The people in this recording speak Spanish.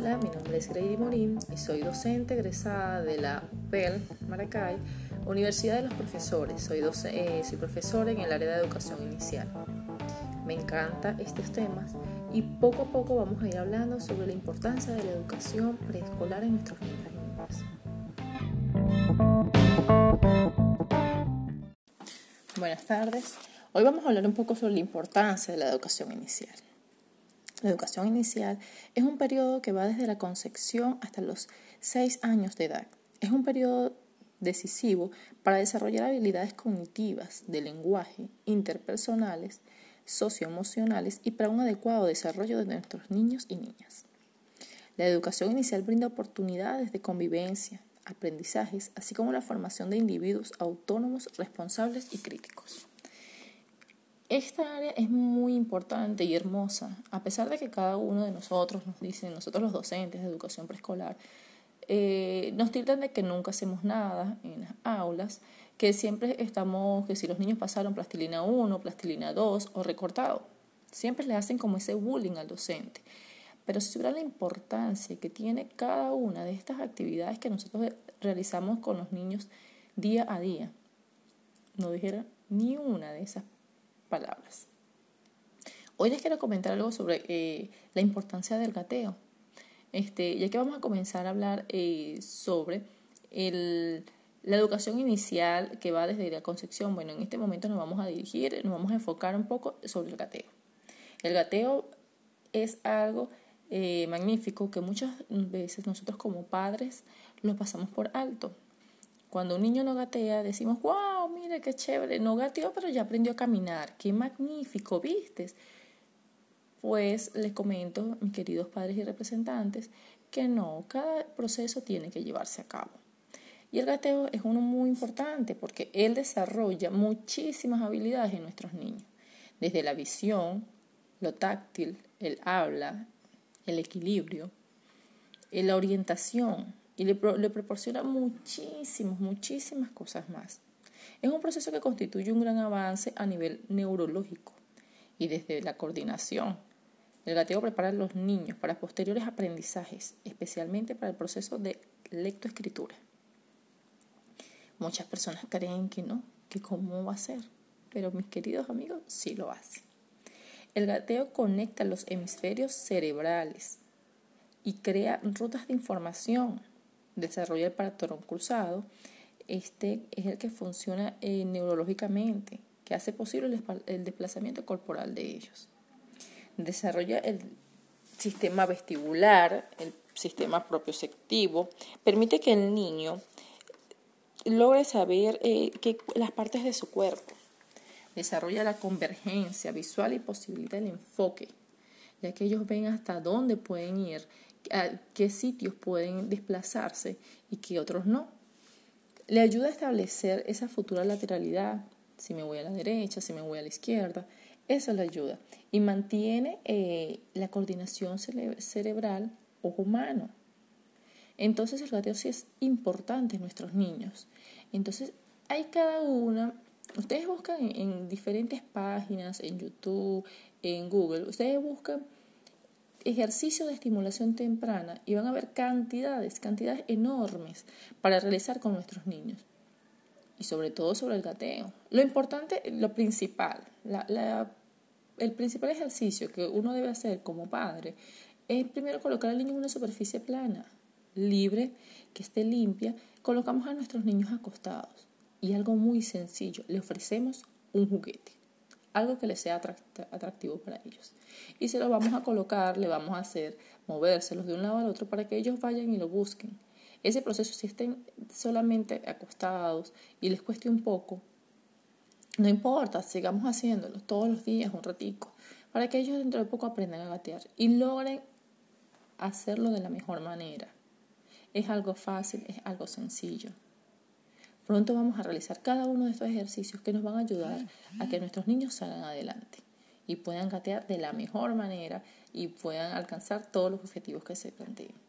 Hola, mi nombre es Grady Morín y soy docente egresada de la UPEL Maracay, Universidad de los Profesores. Soy, eh, soy profesora en el área de educación inicial. Me encantan estos temas y poco a poco vamos a ir hablando sobre la importancia de la educación preescolar en nuestros niños y Buenas tardes. Hoy vamos a hablar un poco sobre la importancia de la educación inicial. La educación inicial es un periodo que va desde la concepción hasta los 6 años de edad. Es un periodo decisivo para desarrollar habilidades cognitivas de lenguaje, interpersonales, socioemocionales y para un adecuado desarrollo de nuestros niños y niñas. La educación inicial brinda oportunidades de convivencia, aprendizajes, así como la formación de individuos autónomos, responsables y críticos. Esta área es muy importante y hermosa, a pesar de que cada uno de nosotros nos dicen, nosotros los docentes de educación preescolar, eh, nos tildan de que nunca hacemos nada en las aulas, que siempre estamos, que si los niños pasaron plastilina 1, plastilina 2 o recortado, siempre le hacen como ese bullying al docente. Pero si hubiera la importancia que tiene cada una de estas actividades que nosotros realizamos con los niños día a día, no dijera ni una de esas palabras. Hoy les quiero comentar algo sobre eh, la importancia del gateo. Este, ya que vamos a comenzar a hablar eh, sobre el, la educación inicial que va desde la concepción. Bueno, en este momento nos vamos a dirigir, nos vamos a enfocar un poco sobre el gateo. El gateo es algo eh, magnífico que muchas veces nosotros como padres lo pasamos por alto. Cuando un niño no gatea, decimos, wow, mire qué chévere, no gateó, pero ya aprendió a caminar, qué magnífico, ¿vistes? Pues les comento, mis queridos padres y representantes, que no, cada proceso tiene que llevarse a cabo. Y el gateo es uno muy importante porque él desarrolla muchísimas habilidades en nuestros niños, desde la visión, lo táctil, el habla, el equilibrio, la orientación, y le, le proporciona muchísimas, muchísimas cosas más. Es un proceso que constituye un gran avance a nivel neurológico y desde la coordinación. El gateo prepara a los niños para posteriores aprendizajes, especialmente para el proceso de lectoescritura. Muchas personas creen que no, que cómo va a ser, pero mis queridos amigos, sí lo hace. El gateo conecta los hemisferios cerebrales y crea rutas de información desarrolla el patrón cruzado, este es el que funciona eh, neurológicamente, que hace posible el, desplazamiento corporal de ellos. Desarrolla el sistema vestibular, el sistema propioceptivo, permite que el niño logre saber eh, las partes de su cuerpo. Desarrolla la convergencia visual y posibilita el enfoque, ya que ellos ven hasta dónde pueden ir a qué sitios pueden desplazarse y qué otros no. Le ayuda a establecer esa futura lateralidad, si me voy a la derecha, si me voy a la izquierda, eso le ayuda. Y mantiene eh, la coordinación cerebral o humano. Entonces el gateo sí es importante en nuestros niños. Entonces hay cada una, ustedes buscan en diferentes páginas, en YouTube, en Google, ustedes buscan ejercicio de estimulación temprana y van a haber cantidades, cantidades enormes para realizar con nuestros niños. Y sobre todo sobre el gateo. Lo importante, lo principal, el principal ejercicio que uno debe hacer como padre es primero colocar al niño en una superficie plana, libre, que esté limpia. Colocamos a nuestros niños acostados. Y algo muy sencillo, le ofrecemos un juguete algo que les sea atractivo para ellos. Y se lo vamos a colocar, le vamos a hacer movérselos de un lado al otro para que ellos vayan y lo busquen. Ese proceso, si estén solamente acostados y les cueste un poco, no importa, sigamos haciéndolo todos los días, un ratico, para que ellos dentro de poco aprendan a gatear y logren hacerlo de la mejor manera. Es algo fácil, es algo sencillo. Pronto vamos a realizar cada uno de estos ejercicios que nos van a ayudar a que nuestros niños salgan adelante y puedan gatear de la mejor manera y puedan alcanzar todos los objetivos que se planteen.